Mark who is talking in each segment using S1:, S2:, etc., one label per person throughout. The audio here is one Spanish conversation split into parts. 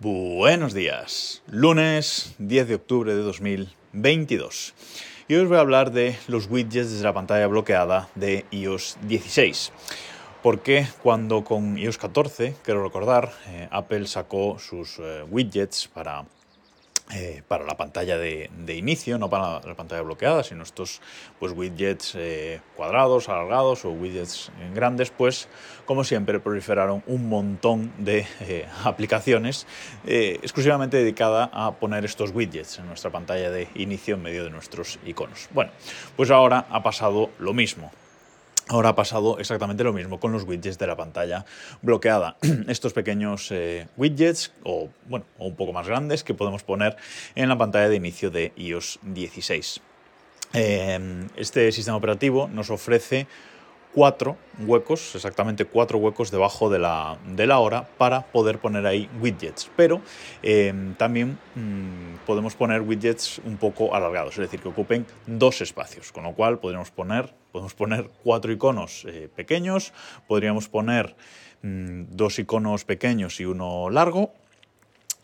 S1: Buenos días, lunes 10 de octubre de 2022. Y hoy os voy a hablar de los widgets desde la pantalla bloqueada de iOS 16. Porque cuando con iOS 14, quiero recordar, eh, Apple sacó sus eh, widgets para eh, para la pantalla de, inicio, no para la, pantalla bloqueada, sino estos pues, widgets eh, cuadrados, alargados o widgets grandes, pues como siempre proliferaron un montón de eh, aplicaciones exclusivamente dedicadas a poner estos widgets en nuestra pantalla de inicio en medio de nuestros iconos. Bueno, pues ahora ha pasado lo mismo. Ahora ha pasado exactamente lo mismo con los widgets de la pantalla bloqueada. Estos pequeños eh, widgets, o bueno, un poco más grandes, que podemos poner en la pantalla de inicio de iOS 16. Eh, este sistema operativo nos ofrece cuatro huecos, exactamente cuatro huecos debajo de la, de la hora para poder poner ahí widgets. Pero eh, también mm, podemos poner widgets un poco alargados, es decir, que ocupen dos espacios, con lo cual podríamos poner, podemos poner cuatro iconos eh, pequeños, podríamos poner mm, dos iconos pequeños y uno largo.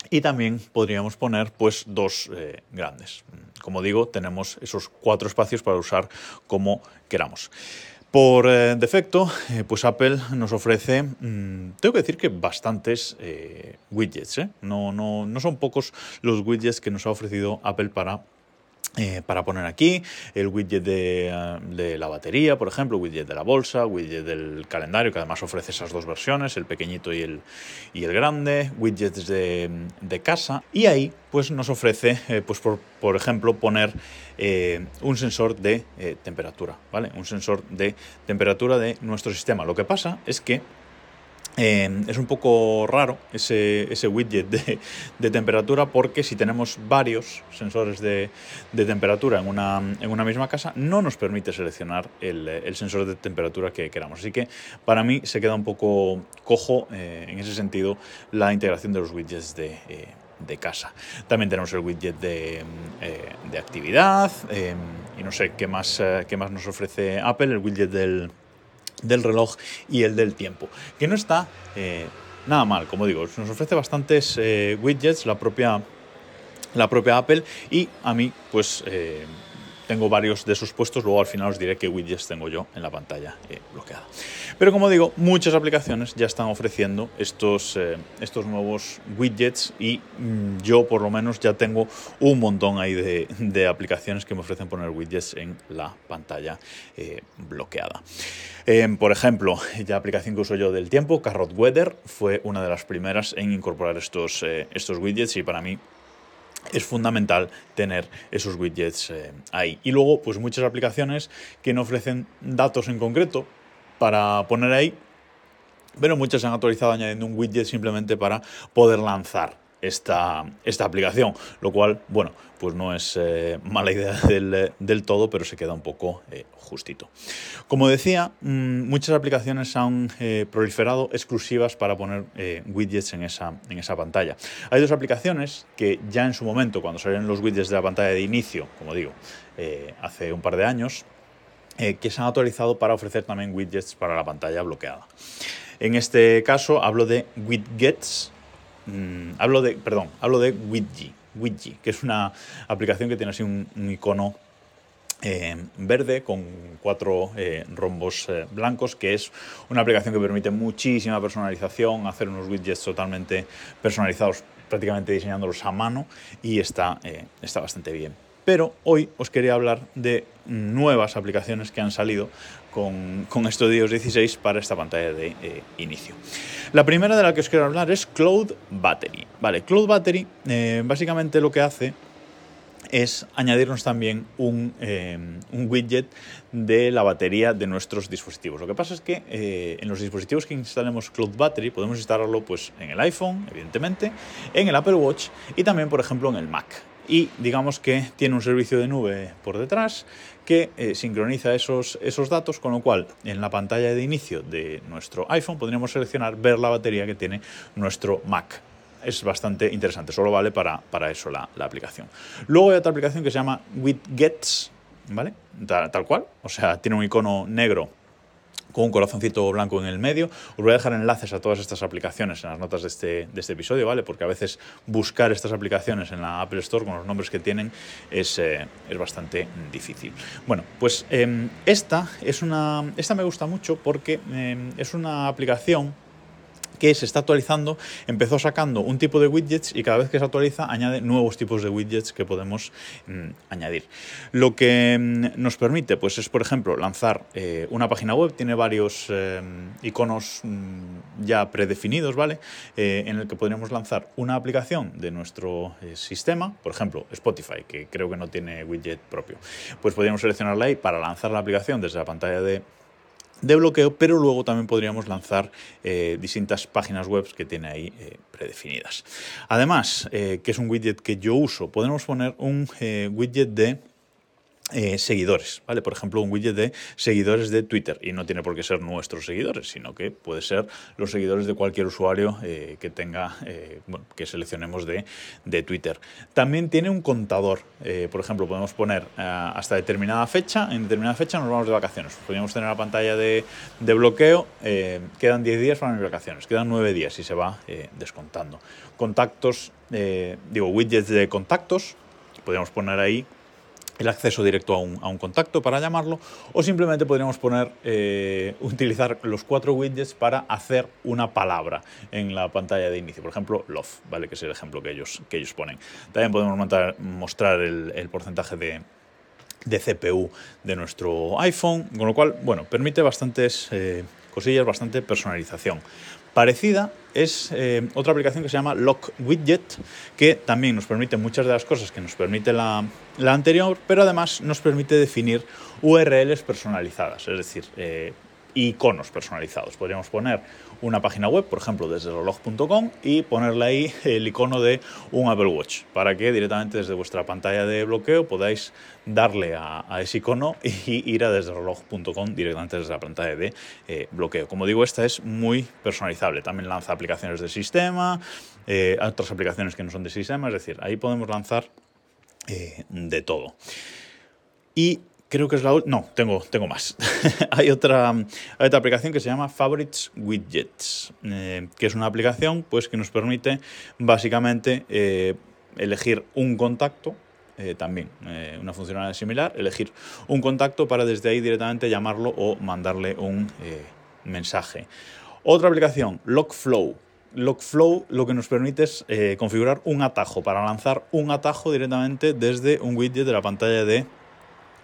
S1: Y también podríamos poner pues dos eh, grandes. Como digo, tenemos esos cuatro espacios para usar como queramos. Por eh, defecto, eh, pues Apple nos ofrece, mm, tengo que decir que bastantes eh, widgets. No, no, no son pocos los widgets que nos ha ofrecido Apple para eh, para poner aquí el widget eh, de, la batería, por ejemplo, widget de la bolsa, widget del calendario, que además ofrece esas dos versiones, el pequeñito y el, y el grande, widgets de, casa, y ahí pues nos ofrece, eh, pues por, por, ejemplo, poner un sensor de temperatura, ¿vale? Un sensor de temperatura de nuestro sistema. Lo que pasa es que Em, es un poco raro ese, widget de, temperatura porque si tenemos varios sensores de, temperatura en una, en una, misma casa no nos permite seleccionar el, sensor de temperatura que queramos. Así que para mí se queda un poco cojo eh, en ese sentido la integración de los widgets de, eh, casa. También tenemos el widget de, eh, actividad em, y no sé qué más, qué más nos ofrece Apple, el widget del del reloj y el del tiempo, que no está eh, nada mal, como digo, nos ofrece bastantes eh, widgets la propia, la propia Apple y a mí pues eh, tengo varios de esos puestos, luego al final os diré qué widgets tengo yo en la pantalla eh, bloqueada. Pero como digo, muchas aplicaciones ya están ofreciendo estos, eh, estos nuevos widgets y mm, yo por lo menos ya tengo un montón ahí de, aplicaciones que me ofrecen poner widgets en la pantalla eh, bloqueada. por ejemplo, la aplicación que uso yo del tiempo, Carrot Weather, fue una de las primeras en incorporar estos, estos widgets y para mí es fundamental tener esos widgets eh, ahí. Y luego, pues muchas aplicaciones que no ofrecen datos en concreto para poner ahí, pero muchas se han actualizado añadiendo un widget simplemente para poder lanzar esta, esta aplicación, lo cual, bueno, pues no es eh, mala idea del, todo, pero se queda un poco eh, justito. Como decía, mm, muchas aplicaciones han eh, proliferado exclusivas para poner widgets en esa, en esa pantalla. Hay dos aplicaciones que ya en su momento, cuando salieron los widgets de la pantalla de inicio, como digo, hace un par de años, que se han actualizado para ofrecer también widgets para la pantalla bloqueada. En este caso hablo de widgets, Mm, hablo de, perdón, hablo de Widgy, Widgy, que es una aplicación que tiene así un, icono eh, verde con cuatro eh, rombos eh, blancos, que es una aplicación que permite muchísima personalización, hacer unos widgets totalmente personalizados, prácticamente diseñándolos a mano y está, está bastante bien pero hoy os quería hablar de nuevas aplicaciones que han salido con, con estos 16 para esta pantalla de eh, inicio. La primera de la que os quiero hablar es Cloud Battery. Vale, Cloud Battery eh, básicamente lo que hace es añadirnos también un, eh, un, widget de la batería de nuestros dispositivos. Lo que pasa es que en los dispositivos que instalemos Cloud Battery podemos instalarlo pues, en el iPhone, evidentemente, en el Apple Watch y también, por ejemplo, en el Mac y digamos que tiene un servicio de nube por detrás que eh, sincroniza esos, esos datos, con lo cual en la pantalla de inicio de nuestro iPhone podríamos seleccionar ver la batería que tiene nuestro Mac. Es bastante interesante, solo vale para, para eso la, aplicación. Luego hay otra aplicación que se llama Widgets, ¿vale? Tal cual, o sea, tiene un icono negro con un corazoncito blanco en el medio. Os voy a dejar enlaces a todas estas aplicaciones en las notas de este, de este episodio, ¿vale? Porque a veces buscar estas aplicaciones en la Apple Store con los nombres que tienen es, eh, es bastante difícil. Bueno, pues em, esta, es una, esta me gusta mucho porque em, es una aplicación que se está actualizando, empezó sacando un tipo de widgets y cada vez que se actualiza añade nuevos tipos de widgets que podemos mm, añadir. Lo que mm, nos permite, pues es por ejemplo lanzar eh, una página web, tiene varios eh, iconos mm, ya predefinidos, ¿vale? Eh, en el que podríamos lanzar una aplicación de nuestro sistema, por ejemplo Spotify, que creo que no tiene widget propio. Pues podríamos seleccionarla ahí para lanzar la aplicación desde la pantalla de de bloqueo, pero luego también podríamos lanzar eh, distintas páginas web que tiene ahí eh, predefinidas. Además, eh, que es un widget que yo uso, podemos poner un widget de eh, seguidores, ¿vale? Por ejemplo, un widget de seguidores de Twitter y no tiene por qué ser nuestros seguidores, sino que puede ser los seguidores de cualquier usuario eh, que tenga, eh, que seleccionemos de, de, Twitter. También tiene un contador, por ejemplo, podemos poner hasta determinada fecha, en determinada fecha nos vamos de vacaciones. Podríamos tener la pantalla de, de bloqueo, quedan 10 días para mis vacaciones, quedan 9 días y se va descontando. Contactos, digo, widgets de contactos, podríamos poner ahí el acceso directo a un, a un, contacto para llamarlo o simplemente podríamos poner eh, utilizar los cuatro widgets para hacer una palabra en la pantalla de inicio. Por ejemplo love vale que es el ejemplo que ellos que ellos ponen. También podemos mostrar el, el porcentaje de, de CPU de nuestro iPhone con lo cual bueno permite bastantes eh, cosillas bastante personalización Parecida es eh, otra aplicación que se llama Lock Widget, que también nos permite muchas de las cosas que nos permite la, anterior, pero además nos permite definir URLs personalizadas, es decir, eh, iconos personalizados. Podríamos poner una página web, por ejemplo, desde reloj.com y ponerle ahí el icono de un Apple Watch para que directamente desde vuestra pantalla de bloqueo podáis darle a, ese icono y ir a desde reloj.com directamente desde la pantalla de eh, bloqueo. Como digo, esta es muy personalizable. También lanza aplicaciones de sistema, eh, otras aplicaciones que no son de sistema, es decir, ahí podemos lanzar eh, de todo. Y creo que es la No, tengo, tengo más. hay, otra, otra aplicación que se llama Favorites Widgets, eh, que es una aplicación pues, que nos permite básicamente eh, elegir un contacto. Eh, también una funcionalidad similar, elegir un contacto para desde ahí directamente llamarlo o mandarle un mensaje. Otra aplicación, Lockflow, Lockflow lo que nos permite es configurar un atajo para lanzar un atajo directamente desde un widget de la pantalla de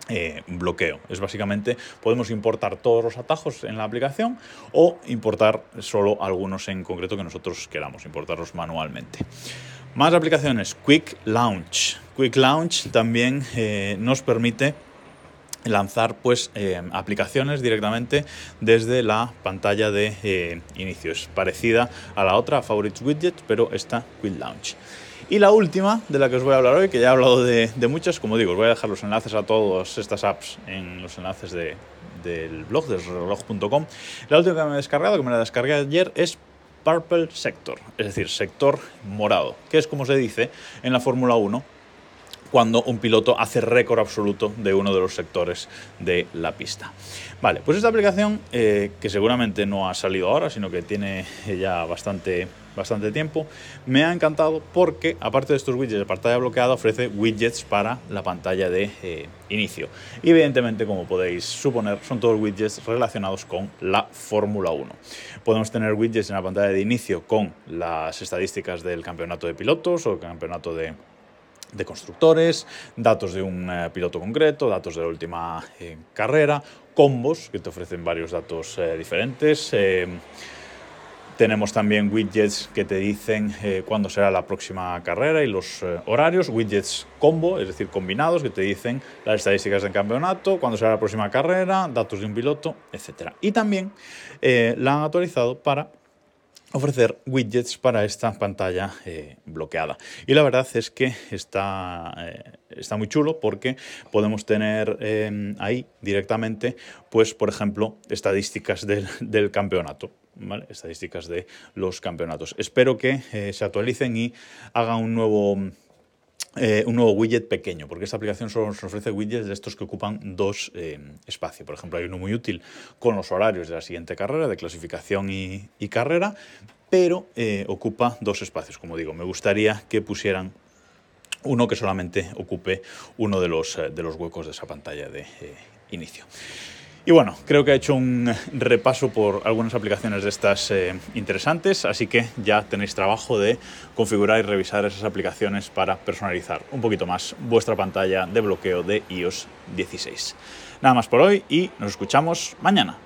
S1: eh, bloqueo. Es básicamente, podemos importar todos los atajos en la aplicación o importar solo algunos en concreto que nosotros queramos, importarlos manualmente. Más aplicaciones, Quick Launch. Quick Launch también eh, nos permite lanzar pues eh, aplicaciones directamente desde la pantalla de inicio. Es parecida a la otra, Favorites Widget, pero esta Quick Launch. Y la última de la que os voy a hablar hoy, que ya he hablado de, muchas, como digo, os voy a dejar los enlaces a todas estas apps en los enlaces del blog, de reloj.com. La última que me he descargado, que me la descargué ayer, es Purple Sector, es decir, sector morado, que es como se dice en la Fórmula 1 cuando un piloto hace récord absoluto de uno de los sectores de la pista. Vale, pues esta aplicación, eh, que seguramente no ha salido ahora, sino que tiene ya bastante bastante tiempo, me ha encantado porque aparte de estos widgets de pantalla bloqueada ofrece widgets para la pantalla de eh, inicio. Evidentemente, como podéis suponer, son todos widgets relacionados con la Fórmula 1. Podemos tener widgets en la pantalla de inicio con las estadísticas del campeonato de pilotos o el campeonato de constructores, datos de un eh, piloto concreto, datos de la última eh, carrera, combos que te ofrecen varios datos diferentes, tenemos también widgets que te dicen eh, cuándo será la próxima carrera y los eh, horarios, widgets combo, es decir, combinados, que te dicen las estadísticas del campeonato, cuándo será la próxima carrera, datos de un piloto, etc. Y también eh, la han actualizado para ofrecer widgets para esta pantalla bloqueada. Y la verdad es que está, está muy chulo porque podemos tener ahí directamente, pues, por ejemplo, estadísticas del, del campeonato estadísticas de los campeonatos. Espero que eh, se actualicen y hagan un nuevo eh, un nuevo widget pequeño, porque esta aplicación solo nos ofrece widgets de estos que ocupan dos eh, espacios. Por ejemplo, hay uno muy útil con los horarios de la siguiente carrera, de clasificación y, carrera, pero eh, ocupa dos espacios, como digo. Me gustaría que pusieran uno que solamente ocupe uno de los, de los huecos de esa pantalla de inicio. Y bueno, creo que he hecho un repaso por algunas aplicaciones de estas eh, interesantes, así que ya tenéis trabajo de configurar y revisar esas aplicaciones para personalizar un poquito más vuestra pantalla de bloqueo de iOS 16. Nada más por hoy y nos escuchamos mañana.